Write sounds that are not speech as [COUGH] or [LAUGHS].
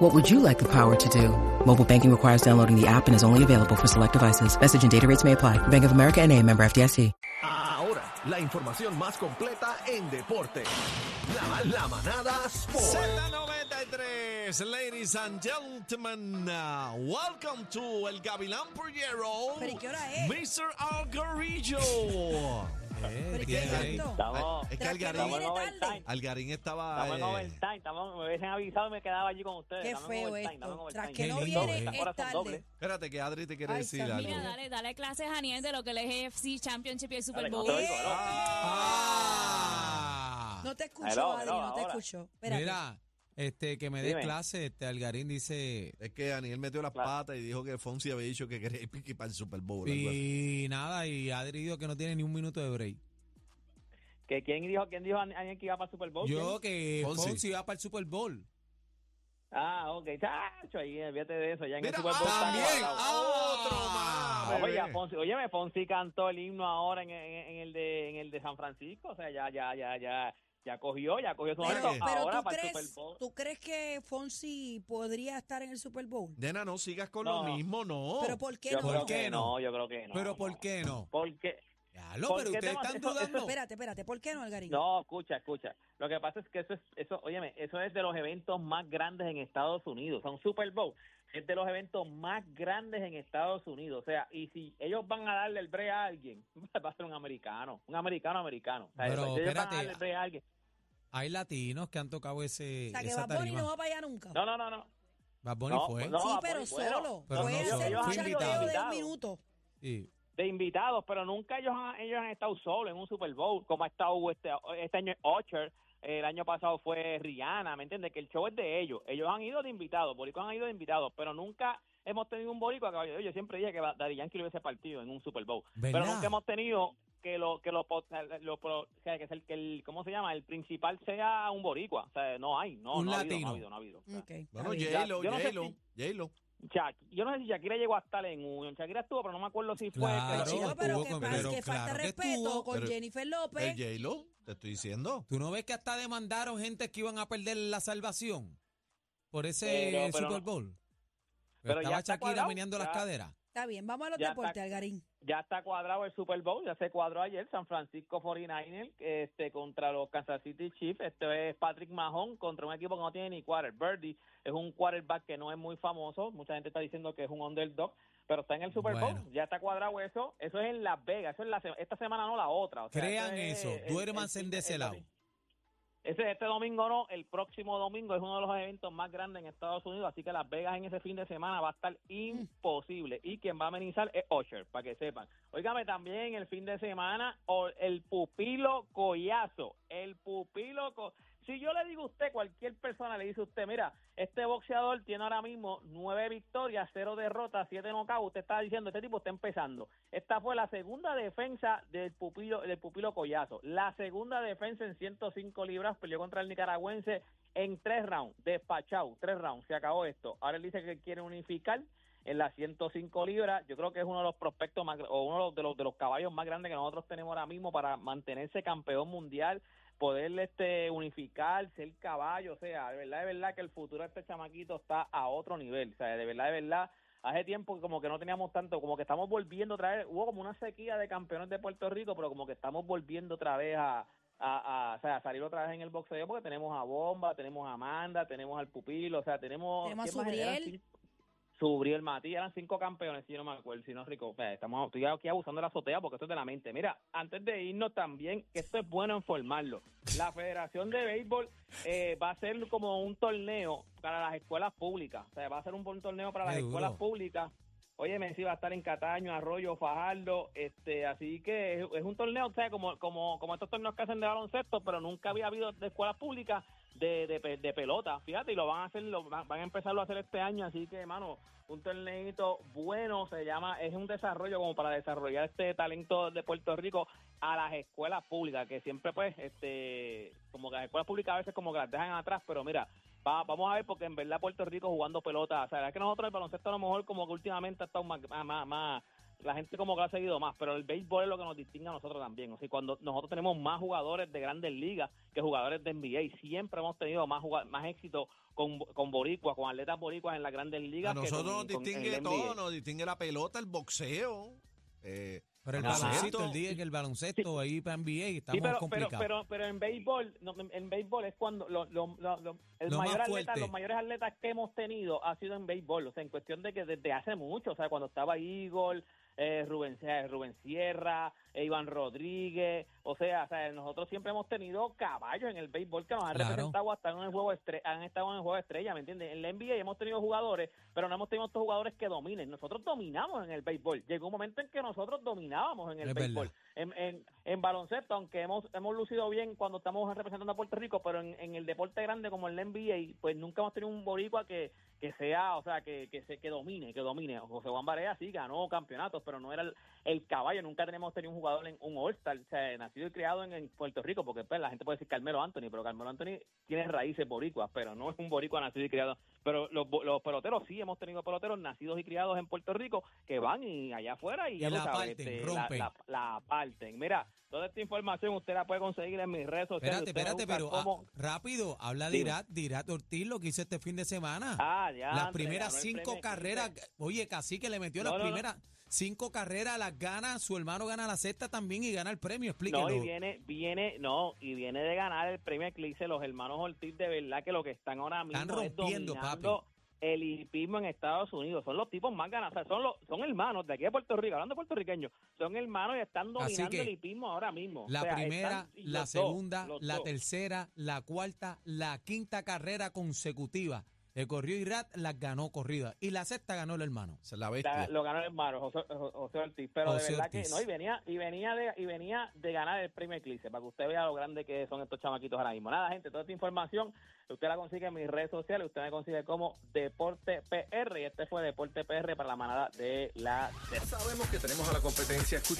What would you like the power to do? Mobile banking requires downloading the app and is only available for select devices. Message and data rates may apply. Bank of America and a member FDIC. Ahora, la información más completa en deporte. La, la manada Sport. Z93, ladies and gentlemen, uh, welcome to El Gavilán Puyero. ¿Pero qué hora es? Mr. Algarillo. Eh, ¿Pero y ¿quién qué es? esto? Estamos, Es que Algarín, Estamos en tarde. overtime. Algarín estaba... estamos en eh, overtime. Estamos, me hubiesen avisado y me quedaba allí con ustedes. Qué Estamos feo estamos esto. Tras que Qué no lindo, viene, eh. Es tarde. Espérate que Adri te quiere Ay, decir algo. Mira, dale, dale clases a Aniel de lo que es AFC Championship y el Super Dale, Bowl. no te oigo, ¿no? Ah. No te escucho, Adri, no te escucho. Espérate. Mira, este, que me Dime. clase, este Algarín dice, Es que Daniel metió las Claro. patas y dijo que Fonsi había dicho que quería ir para el Super Bowl. algo así. y nada, y Adri dijo que no tiene ni un minuto de break. ¿Que ¿Quién dijo, quién dijo a alguien que iba para el Super Bowl? Yo que Fonsi. Fonsi va para el Super Bowl. Ah, ok. Chacho, ahí, olvídate de eso. Ya en Mira, el Super Bowl está también, cuadrado. otro más. Oye, bebé. Fonsi, óyeme, Fonsi cantó el himno ahora en, en- en el de en el de San Francisco, o sea, ya ya ya ya ya cogió, ya cogió su Pero, momento. pero ahora ¿tú, para el crees, Super Bowl. ¿tú crees que Fonsi podría estar en el Super Bowl? Nena, no sigas con No. lo mismo, no. ¿Pero por qué Yo no? creo ¿Por qué que no? no? Yo creo que no. Pero no. ¿por qué no? Porque Ya lo, ¿Por pero ustedes te- están eso- eso- dudando. Espérate, espérate. ¿Por qué no, Algarín? No, escucha, escucha. Lo que pasa es que eso es, eso, óyeme, eso es de los eventos más grandes en Estados Unidos. Son Super Bowl. Es de los eventos más grandes en Estados Unidos. O sea, y si ellos van a darle el break a alguien, [LAUGHS] va a ser un americano. Un americano americano. O sea, Pero, ellos van a espérate. darle el break a alguien. Hay latinos que han tocado ese, O sea, que esa Bad Bunny no va para allá nunca. No, no, no, no. Bad Bunny No, fue. no. sí, pero solo. Pero Fue no a hacer solo, un fue chanteo invitado. de un minuto. Sí. De invitados, pero nunca ellos han, ellos han estado solos en un Super Bowl, como ha estado este, este año Usher, el año pasado fue Rihanna, ¿me entiendes? Que el show es de ellos. Ellos han ido de invitados, boricuas han ido de invitados, pero nunca hemos tenido un boricua que yo siempre dije que Daddy Yankee lo hubiese partido en un Super Bowl. Pero nunca hemos tenido que lo que lo, lo- que, es el, que el cómo se llama el principal sea un boricua o sea no hay no Un no ha habido, no ha latino. habido no ha habido, o sea, Bueno, no sé si- J-Lo. Shak- yo no sé si Shakira llegó a estar en un Shakira estuvo pero no me acuerdo si fue Claro, que- Chico, pero que, con- fa- pero que falta claro que respeto estuvo, con pero- Jennifer El López. J-Lo, te estoy diciendo. ¿Tú no ves que hasta demandaron gente que iban a perder la salvación por ese Pero- pero Super no- Bowl? pero ya Estaba está Shakira meneando las ya. caderas. Está bien, vamos a los Ya deportes, está. Algarín. Ya está cuadrado el Super Bowl, ya se cuadró ayer San Francisco 49ers este, contra los Kansas City Chiefs. Este es Patrick Mahon contra un equipo que no tiene ni quarter. Birdie es un quarterback que no es muy famoso. Mucha gente está diciendo que es un underdog, pero está en el Super Bueno. Bowl. Ya está cuadrado eso. Eso es en Las Vegas. Eso es la, esta semana, no la otra. O sea, Crean es eso, el- duérmanse de ese lado. Ese este domingo no, el próximo domingo es uno de los eventos más grandes en Estados Unidos, así que Las Vegas en ese fin de semana va a estar imposible. Y quien va a amenizar es Usher, para que sepan. Óigame también el fin de semana o- el pupilo collazo, el pupilo co si yo le digo a usted, cualquier le dice usted, mira, este boxeador tiene ahora mismo nueve victorias, cero derrotas, siete knockouts, usted está diciendo, este tipo está empezando. Esta fue la segunda defensa del pupilo, del pupilo collazo. La segunda defensa en 105 libras, peleó contra el nicaragüense en tres rounds, despachado, tres rounds, se acabó esto. Ahora él dice que quiere unificar en las 105 libras. Yo creo que es uno de los prospectos más, o uno de los, de los, caballos más grandes que nosotros tenemos ahora mismo para mantenerse campeón mundial poder este unificar, ser caballo, o sea, de verdad, de verdad que el futuro de este chamaquito está a otro nivel, o sea, de verdad, de verdad, hace tiempo que como que no teníamos tanto, como que estamos volviendo otra vez, hubo como una sequía de campeones de Puerto Rico, pero como que estamos volviendo otra vez a, a, a, o sea, a salir otra vez en el boxeo, porque tenemos a Bomba, tenemos a Amanda, tenemos al Pupilo, o sea, tenemos... Tenemos a Subriel. Cinco- Subriel Matías, eran cinco campeones, si yo no me acuerdo, si no rico, estamos, estoy aquí abusando de la azotea porque esto es de la mente. Mira, antes de irnos también, que esto es bueno informarlo, la Federación de Béisbol eh, va a hacer como un torneo para las escuelas públicas, o sea, va a ser un buen torneo para las escuelas públicas. Oye, Messi va a estar en Cataño, Arroyo, Fajardo, este, así que es, es un torneo, o sea, como, como, como estos torneos que hacen de baloncesto, pero nunca había habido de escuelas públicas de, de, pe- de pelota, fíjate, y lo van a hacer, lo, van a empezarlo a hacer este año, así que, mano, un torneito bueno, se llama, es un desarrollo como para desarrollar este talento de Puerto Rico a las escuelas públicas, que siempre pues, este, como que las escuelas públicas a veces como que las dejan atrás, pero mira, va- vamos a ver porque en verdad Puerto Rico jugando pelota, o sea, es que nosotros el baloncesto a lo mejor como que últimamente ha estado más, más, más- la gente como que ha seguido más, pero el béisbol es lo que nos distingue a nosotros también, o sea, cuando nosotros tenemos más jugadores de grandes ligas que jugadores de NBA, siempre hemos tenido más más éxito con, con boricuas, con atletas boricuas en las grandes ligas. A que nosotros con- nos con- en distingue todo, nos distingue la pelota, el boxeo. eh, Pero el baloncesto. baloncesto, el día que el baloncesto ahí para NBA estamos Sí, pero, pero, complicados. pero, pero en béisbol, no, en, en béisbol es cuando lo, lo- lo- lo- el Lo mayor atleta, los mayores atletas que hemos tenido ha sido en béisbol, o sea, en cuestión de que desde hace mucho, o sea, cuando estaba Eagle, eh, Rubén, eh, Rubén Sierra, eh, Iván Rodríguez, o sea, o sea, nosotros siempre hemos tenido caballos en el béisbol que nos han Claro. representado hasta en el juego estre- han estado en el juego de estrella, ¿me entiendes? En la NBA hemos tenido jugadores, pero no hemos tenido estos jugadores que dominen. Nosotros dominamos en el béisbol. Llegó un momento en que nosotros dominábamos en el Es béisbol. en, en baloncesto, aunque hemos, hemos lucido bien cuando estamos representando a Puerto Rico, pero en, en el deporte grande como el NBA, pues nunca hemos tenido un boricua que, que sea, o sea, que, que, se, que domine, que domine. José Juan Barea sí ganó campeonatos, pero no era el, el caballo. Nunca tenemos tenido un jugador en un All-Star, o sea, nacido y criado en, en Puerto Rico, porque pues, la gente puede decir Carmelo Anthony, pero Carmelo Anthony tiene raíces boricuas, pero no es un boricua nacido y criado. Pero los, los peloteros sí hemos tenido peloteros nacidos y criados en Puerto Rico que van y allá afuera y, Y ya la parten, este, la, la, la parten. Mira, toda esta información usted la puede conseguir en mis redes sociales. Espérate, espérate, pero ah, rápido, habla de. Irat, de Irat Ortiz, lo que hizo este fin de semana. Ah, ya. las André, primeras cinco carreras, oye, casi que le metió No, las no, no. primeras cinco carreras, las gana, su hermano gana la sexta también y gana el premio, explíquelo. No, y viene, viene, no, y viene de ganar el premio Eclipse. Los hermanos Ortiz, de verdad que lo que están ahora mismo Están es rompiendo, dominando el hipismo en Estados Unidos. Son los tipos más ganadores, son los, son hermanos de aquí de Puerto Rico, hablando puertorriqueños, son hermanos y están dominando el hipismo ahora mismo. La O sea, primera, la dos, segunda, la dos. tercera, la cuarta, la quinta carrera consecutiva que corrió Irat, las ganó corrida. Y la sexta ganó el hermano. Es la La- bestia. lo ganó el hermano José, José Ortiz, pero José de verdad Ortiz. que no y venía y venía de y venía de ganar el premio Eclipse para que usted vea lo grande que son estos chamaquitos ahora mismo. Nada, gente, toda esta información usted la consigue en mis redes sociales, usted me consigue como Deporte PR y este fue Deporte PR para la manada de la Z. Sabemos que tenemos a la competencia escuchando.